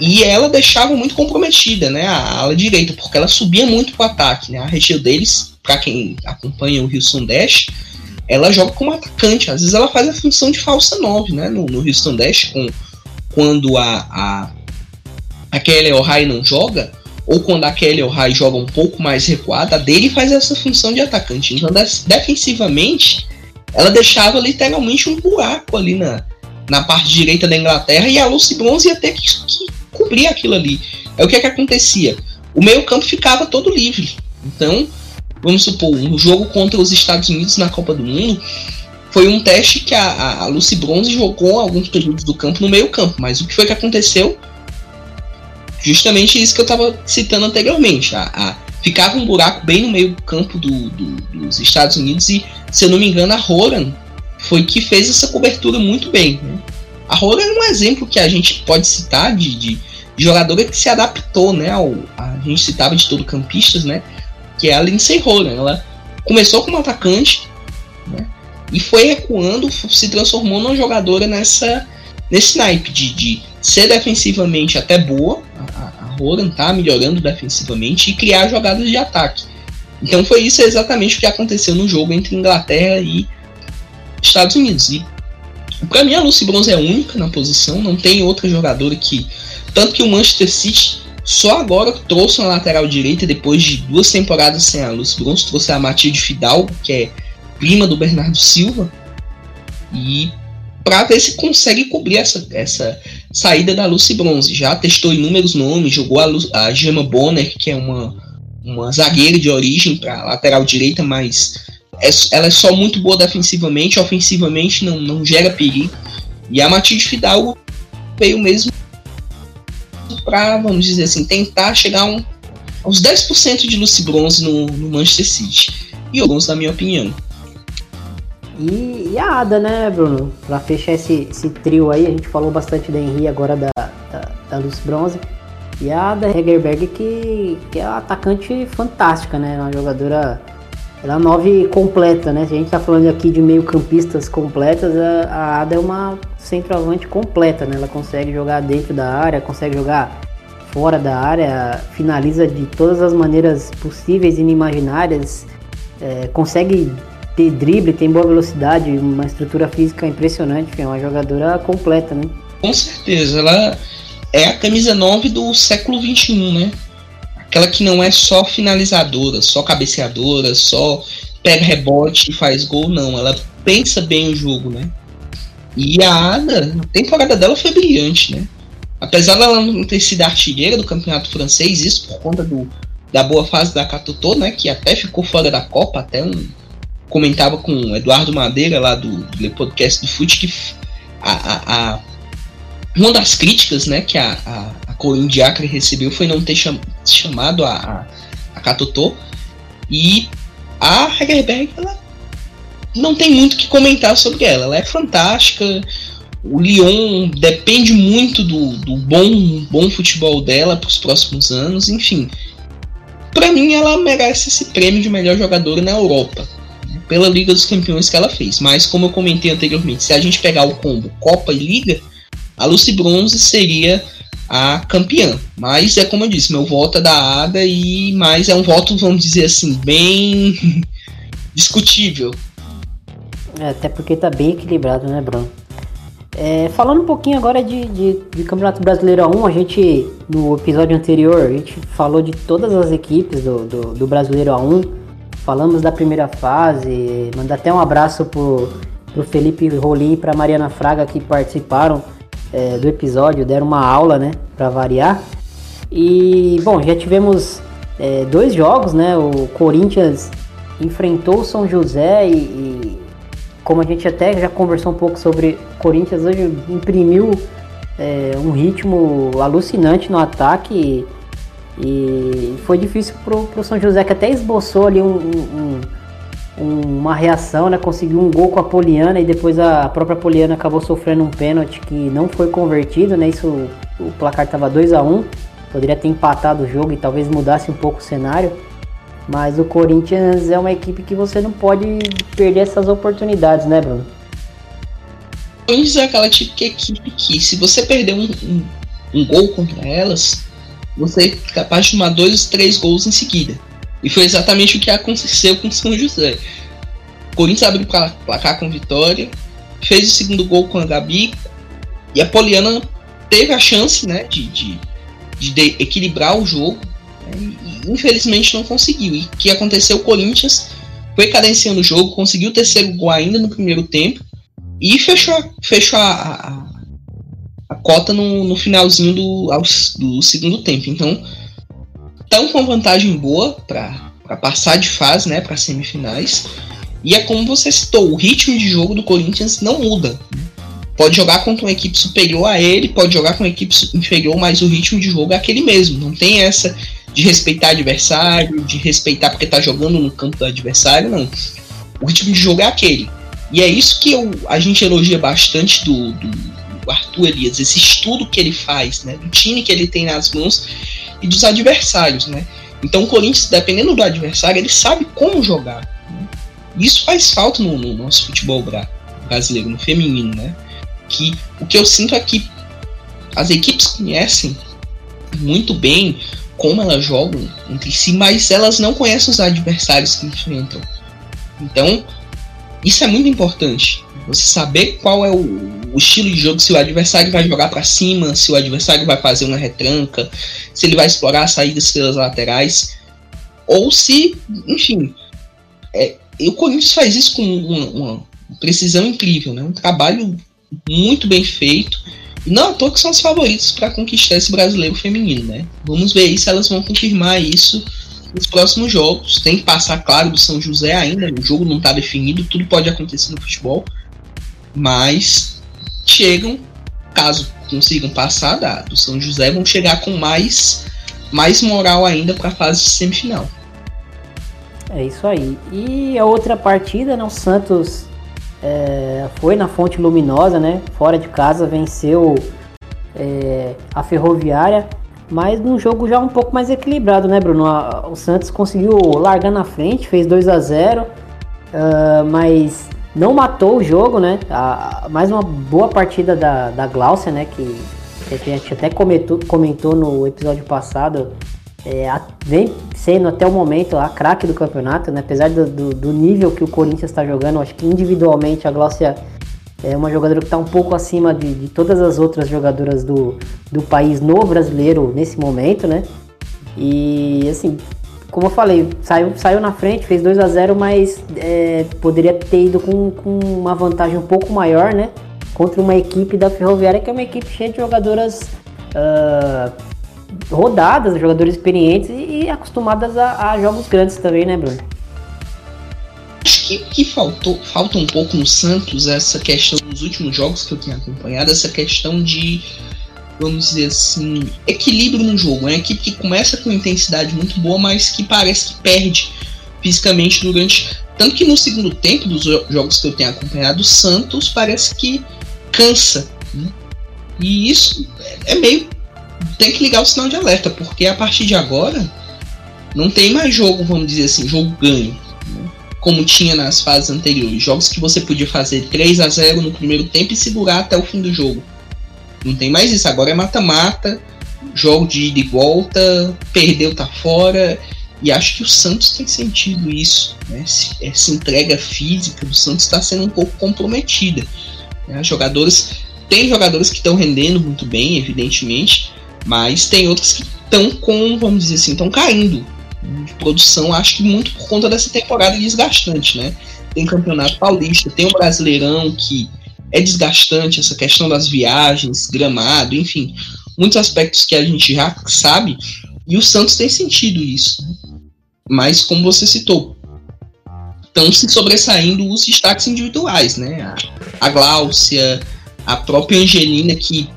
e ela deixava muito comprometida, né, a ala direita, porque ela subia muito pro ataque, né? A recheio deles, para quem acompanha o Houston Dash, ela joga como atacante. Às vezes ela faz a função de falsa 9, né, no, no Houston Dash, com, quando a, a, a Kelly O'Hara não joga, ou quando a Kelly O'Hara joga um pouco mais recuada, a dele faz essa função de atacante. Então, defensivamente, ela deixava literalmente um buraco ali na, na parte direita da Inglaterra e a Lucy Bronze ia ter que, que cobrir aquilo ali. É o que é que acontecia. O meio campo ficava todo livre. Então, vamos supor, um jogo contra os Estados Unidos na Copa do Mundo foi um teste que a, a Lucy Bronze jogou alguns períodos do campo no meio campo. Mas o que foi que aconteceu? Justamente isso que eu estava citando anteriormente. A, a, ficava um buraco bem no meio campo do, do, dos Estados Unidos e, se eu não me engano, a Roran foi que fez essa cobertura muito bem. Né? A Roran é um exemplo que a gente pode citar de, de jogadora que se adaptou, né? Ao, a gente citava de todo campistas, né? Que é a Lindsay Roran. Ela começou como atacante, né? E foi recuando, se transformou numa jogadora nessa nesse naipe de, de ser defensivamente até boa. A, Roran tá melhorando defensivamente e criar jogadas de ataque. Então foi isso exatamente o que aconteceu no jogo entre Inglaterra e Estados Unidos. E para mim a Lucy Bronze é única na posição, não tem outra jogadora que tanto que o Manchester City só agora trouxe uma lateral direita depois de duas temporadas sem a Lucy Bronze, trouxe a Matilde Fidalgo, que é prima do Bernardo Silva, e para ver se consegue cobrir essa, essa saída da Lucy Bronze. Já testou inúmeros nomes, jogou a, Lu, a Gemma Bonner, que é uma, uma zagueira de origem para lateral direita, mas é, ela é só muito boa defensivamente, ofensivamente não, não gera perigo. E a Matilde Fidalgo veio mesmo para, vamos dizer assim, tentar chegar um, aos 10% de Lucy Bronze no, no, Manchester City. E Bronze, na minha opinião. E, e, a Ada, né, Bruno? Pra fechar esse, esse trio aí, a gente falou bastante da Henry agora da, da, da Luz Bronze. E a Ada Hegerberg, que, que é uma atacante fantástica, né? Uma jogadora. Ela é nove completa, né? Se a gente tá falando aqui de meio campistas completas, a, a Ada é uma centroavante completa, né? Ela consegue jogar dentro da área, consegue jogar fora da área, finaliza de todas as maneiras possíveis e inimaginárias, é, consegue ter drible, tem boa velocidade, uma estrutura física impressionante, é uma jogadora completa, né? Com certeza, ela é a camisa 9 do século 21, né? Aquela que não é só finalizadora, só cabeceadora, só pega rebote e faz gol, não. Ela pensa bem o jogo, né? E a Ada, a temporada dela foi brilhante, né? Apesar dela não ter sido artilheira do campeonato francês, isso por conta do, da boa fase da Catutô, né? Que até ficou fora da Copa, até um. Comentava com o Eduardo Madeira lá do, do podcast do Fute que a, a, a, uma das críticas né, que a, a, a Corin recebeu foi não ter cham, chamado a, a, a Catutô. E a Hegerberg, ela não tem muito o que comentar sobre ela. Ela é fantástica, o Lyon depende muito do, do bom, bom futebol dela para os próximos anos, enfim. Para mim, ela merece esse prêmio de melhor jogadora na Europa, pela Liga dos Campeões que ela fez. Mas, como eu comentei anteriormente, se a gente pegar o combo Copa e Liga, a Lucy Bronze seria a campeã. Mas é como eu disse, meu voto é da Ada e mais é um voto, vamos dizer assim, bem discutível. É, até porque tá bem equilibrado, né, Bruno? É, falando um pouquinho agora de, de, de, Campeonato Brasileiro 1, a gente, no episódio anterior, a gente falou de todas as equipes do, do, do Brasileiro 1, falamos da primeira fase, mandar até um abraço pro, pro Felipe Rolim e pra Mariana Fraga que participaram é, do episódio, deram uma aula, né, para variar. E, bom, já tivemos é, dois jogos, né, o Corinthians enfrentou o São José e, e como a gente até já conversou um pouco sobre Corinthians hoje imprimiu é, um ritmo alucinante no ataque e, foi difícil pro, pro São José que até esboçou ali um, um, um, uma reação, né? Conseguiu um gol com a Poliana e depois a própria Poliana acabou sofrendo um pênalti que não foi convertido, né? Isso o placar estava 2 a 1 um, poderia ter empatado o jogo e talvez mudasse um pouco o cenário. Mas o Corinthians é uma equipe que você não pode perder essas oportunidades, né, Bruno? Corinthians é aquela típica equipe que, se você perder um, um, um gol contra elas, você é capaz de tomar dois, três gols em seguida. E foi exatamente o que aconteceu com o São José. O Corinthians abriu o placar com vitória, fez o segundo gol com a Gabi, e a Poliana teve a chance né, de, de, de equilibrar o jogo, e, infelizmente não conseguiu. E o que aconteceu? O Corinthians foi cadenciando o jogo, conseguiu o terceiro gol ainda no primeiro tempo e fechou, fechou a, a cota no, no finalzinho do, do segundo tempo. Então, estão com vantagem boa para passar de fase, né, para semifinais. E é como você citou, o ritmo de jogo do Corinthians não muda. Pode jogar contra uma equipe superior a ele, pode jogar com uma equipe inferior, mas o ritmo de jogo é aquele mesmo. Não tem essa de respeitar adversário, de respeitar porque tá jogando no campo do adversário, não. O ritmo de jogo é aquele. E é isso que eu, a gente elogia bastante do, do Arthur Elias, esse estudo que ele faz, né? Do time que ele tem nas mãos e dos adversários, né? Então o Corinthians, dependendo do adversário, ele sabe como jogar. Né? Isso faz falta no, no nosso futebol brasileiro, no feminino, né? Que o que eu sinto é que as equipes conhecem muito bem como elas jogam entre si, mas elas não conhecem os adversários que enfrentam. Então, isso é muito importante. Você saber qual é o, o estilo de jogo, se o adversário vai jogar para cima, se o adversário vai fazer uma retranca, se ele vai explorar saídas pelas laterais, ou se, enfim, é, o Corinthians faz isso com uma, uma precisão incrível, né? um trabalho muito bem feito não à toa que são os favoritos para conquistar esse brasileiro feminino, né? Vamos ver aí se elas vão confirmar isso nos próximos jogos. Tem que passar, claro, do São José ainda. O jogo não está definido, tudo pode acontecer no futebol. Mas chegam, caso consigam passar da, do São José, vão chegar com mais, mais moral ainda para a fase semifinal. É isso aí. E a outra partida, né, o Santos é, foi na Fonte Luminosa, né? Fora de casa, venceu é, a Ferroviária, mas num jogo já um pouco mais equilibrado, né, Bruno? o Santos conseguiu largar na frente, fez 2 a 0 uh, ah, mas não matou o jogo, né? A, mais uma boa partida da, da Glaucia, né? Que, que a gente até comentou, comentou no episódio passado. É, a, vem sendo até o momento a craque do campeonato, né? Apesar do, do, do nível que o Corinthians está jogando, acho que individualmente a Glaucia é uma jogadora que está um pouco acima de, de, todas as outras jogadoras do, do país no brasileiro nesse momento, né? E assim, como eu falei, saiu, saiu na frente, fez 2 a 0 mas é, poderia ter ido com, com uma vantagem um pouco maior, né? Contra uma equipe da Ferroviária, que é uma equipe cheia de jogadoras uh, rodadas, jogadores experientes e, e acostumadas a, a, jogos grandes também, né, Bruno? que, que faltou, falta um pouco no Santos essa questão dos últimos jogos que eu tenho acompanhado, essa questão de vamos dizer assim, equilíbrio no jogo. É uma equipe que começa com intensidade muito boa, mas que parece que perde fisicamente durante. Tanto que no segundo tempo dos jogos que eu tenho acompanhado, o Santos parece que cansa. Né? E isso é meio. Tem que ligar o sinal de alerta, porque a partir de agora não tem mais jogo, vamos dizer assim, jogo ganho. Né? Como tinha nas fases anteriores. Jogos que você podia fazer 3 a 0 no primeiro tempo e segurar até o fim do jogo. Não tem mais isso. Agora é mata-mata, jogo de ida e volta, perdeu, tá fora. E acho que o Santos tem sentido isso. Né? Essa entrega física do Santos está sendo um pouco comprometida. Né? Jogadores, tem jogadores que estão rendendo muito bem, evidentemente, mas tem outros que estão com, vamos dizer assim, estão caindo de produção, acho que muito por conta dessa temporada desgastante, né? Tem campeonato paulista, tem o Brasileirão que é desgastante essa questão das viagens, gramado, enfim, muitos aspectos que a gente já sabe, e o Santos tem sentido isso. Mas, como você citou, estão se sobressaindo os destaques individuais, né? A, a Gláucia, a própria Angelina, que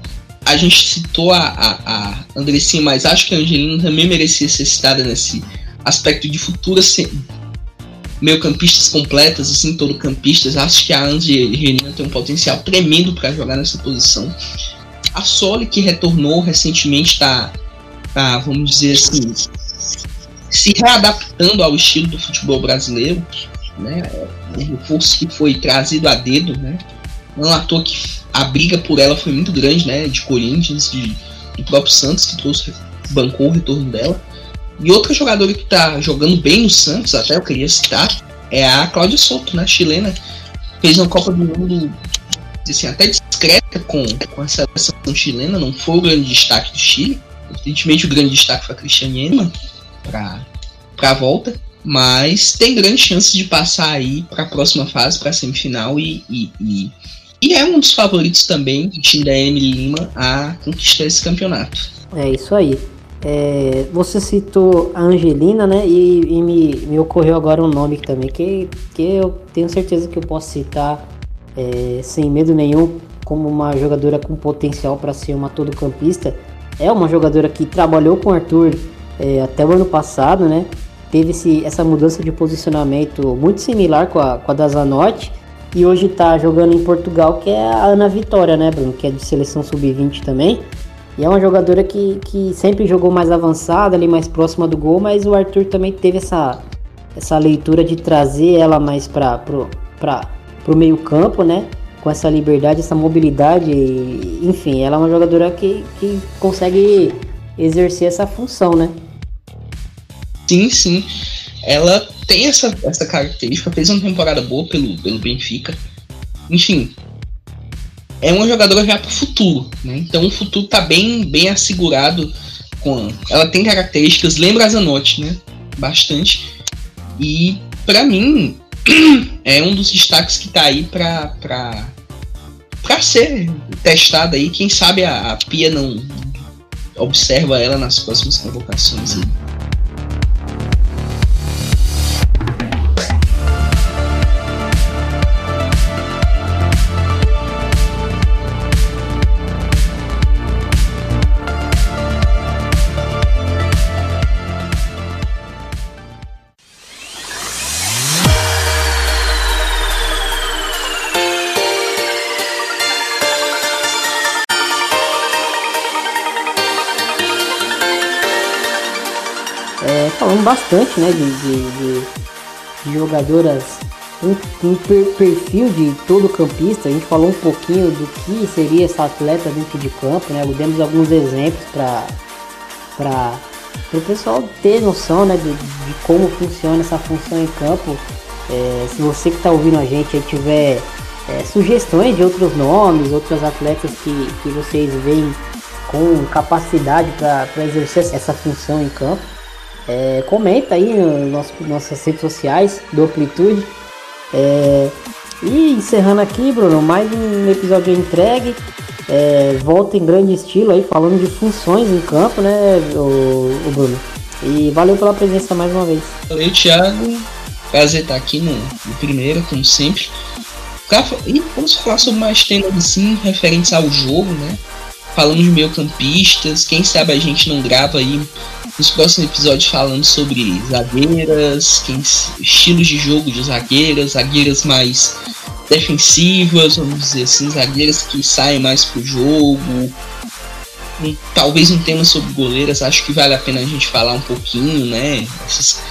a gente citou a, a, a Andressinha, mas acho que a Angelina também merecia ser citada nesse aspecto de futura meio-campistas completas, assim, todo campistas. Acho que a Angelina tem um potencial tremendo para jogar nessa posição. A Soli, que retornou recentemente, está, tá, vamos dizer assim, se readaptando ao estilo do futebol brasileiro. Né? Um reforço que foi trazido a dedo, né? Não à toa que a briga por ela foi muito grande, né? De Corinthians, de, do próprio Santos, que trouxe, bancou o retorno dela. E outra jogadora que tá jogando bem no Santos, até eu queria citar, é a Cláudia Souto, né? Chilena. Fez uma Copa do Mundo assim, até discreta com, com a seleção chilena, não foi o grande destaque do Chile. Evidentemente o grande destaque foi a Cristiane Eman para a volta. Mas tem grande chance de passar aí para a próxima fase, para a semifinal, e, e, e, e, é um dos favoritos também, o time da Emily Lima, a conquistar esse campeonato. É isso aí. É, você citou a Angelina, né? E, e me, me, ocorreu agora um nome também que, que eu tenho certeza que eu posso citar é, sem medo nenhum como uma jogadora com potencial para ser uma todo-campista. É uma jogadora que trabalhou com o Arthur é, até o ano passado, né? Teve esse, essa mudança de posicionamento muito similar com a, com a da Zanotti. E hoje está jogando em Portugal, que é a Ana Vitória, né, Bruno? Que é de seleção sub-20 também. E é uma jogadora que, que sempre jogou mais avançada, ali mais próxima do gol, mas o Arthur também teve essa, essa leitura de trazer ela mais para pro meio campo, né? Com essa liberdade, essa mobilidade, enfim, ela é uma jogadora que, que consegue exercer essa função, né? Sim, sim. Ela tem essa, essa característica, fez uma temporada boa pelo, pelo Benfica. Enfim, é uma jogadora já para o futuro, né? Então o futuro está bem, bem assegurado com ela tem características lembra a Zanotti, né? Bastante. E para mim é um dos destaques que está aí para para para ser testada aí, quem sabe a, a Pia não observa ela nas próximas convocações. Aí. Bastante, né, de, de, de, de jogadoras, um, um perfil de todo campista. A gente falou um pouquinho do que seria essa atleta dentro de campo, né? Demos alguns exemplos para o pessoal ter noção, né, de, de, como funciona essa função em campo. É, se você que está ouvindo a gente tiver é, sugestões de outros nomes, outros atletas que, que vocês veem com capacidade para exercer essa função em campo, é, comenta aí nas nosso, nossas redes sociais do Amplitude. É, e encerrando aqui, Bruno, mais um episódio entregue. É, volta em grande estilo aí, falando de funções em campo, né, o, o Bruno? E valeu pela presença mais uma vez. Valeu, Thiago. Prazer estar aqui no, no primeiro, como sempre. E vamos falar sobre mais temas assim, referentes ao jogo, né? Falando de meio campistas, quem sabe a gente não grava aí nos próximos episódios falando sobre zagueiras, quem, estilos de jogo de zagueiras, zagueiras mais defensivas, vamos dizer assim, zagueiras que saem mais pro jogo. Um, talvez um tema sobre goleiras, acho que vale a pena a gente falar um pouquinho, né? Essas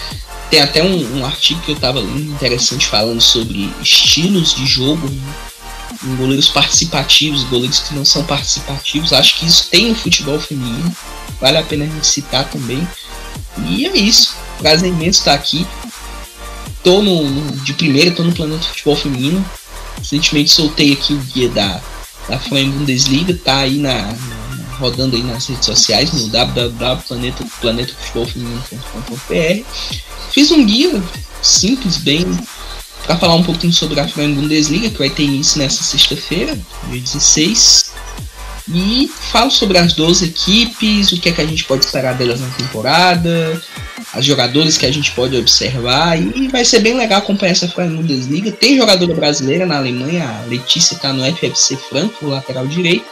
tem até um, um artigo que eu estava lendo interessante falando sobre estilos de jogo, né? Goleiros participativos, goleiros que não são participativos. Acho que isso tem no futebol feminino, vale a pena a gente citar também. E é isso, prazer imenso estar aqui. Tô no, no de primeira, tô no Planeta Futebol Feminino. Recentemente soltei aqui o guia da, da Flame Bundesliga, tá aí na, na, rodando aí nas redes sociais, no www.planetafutebolfeminino.com.br. Fiz um guia simples, bem para falar um pouquinho sobre a Frauen Bundesliga, que vai ter início nessa sexta-feira, dia 16. E falo sobre as 12 equipes, o que é que a gente pode esperar delas na temporada, as jogadoras que a gente pode observar. E vai ser bem legal acompanhar essa Frauen Bundesliga. Tem jogadora brasileira na Alemanha, a Letícia está no FFC Franco, lateral direito.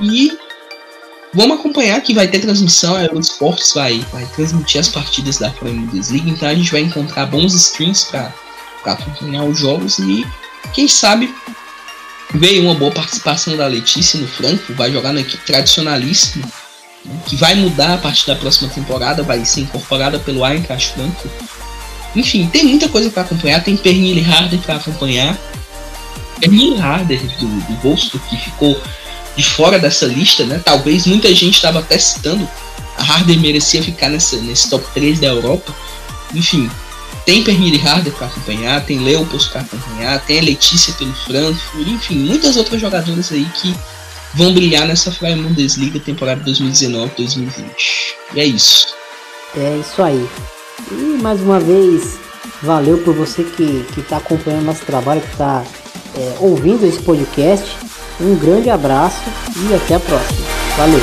E Vamos acompanhar que vai ter transmissão, a Eurosports vai, vai transmitir as partidas da Premier League, então a gente vai encontrar bons streams para acompanhar os jogos e quem sabe veio uma boa participação da Letícia no Franco, vai jogar na equipe tradicionalíssima, né, que vai mudar a partir da próxima temporada, vai ser incorporada pelo Eintracht Franco. Enfim, tem muita coisa para acompanhar, tem Pernille Harder para acompanhar. Pernille Harder do, do Bolsto, que ficou de fora dessa lista, né? Talvez muita gente estava até citando a Harder merecia ficar nessa, nesse top 3 da Europa. Enfim, tem Pernille Harder para acompanhar, tem Leopold para acompanhar, tem a Letícia pelo Frankfurt, enfim, muitas outras jogadoras aí que vão brilhar nessa Freie Bundesliga temporada 2019-2020. E é isso. É isso aí. E mais uma vez, valeu por você que está acompanhando nosso trabalho, que está é, ouvindo esse podcast. Um grande abraço e até a próxima. Valeu!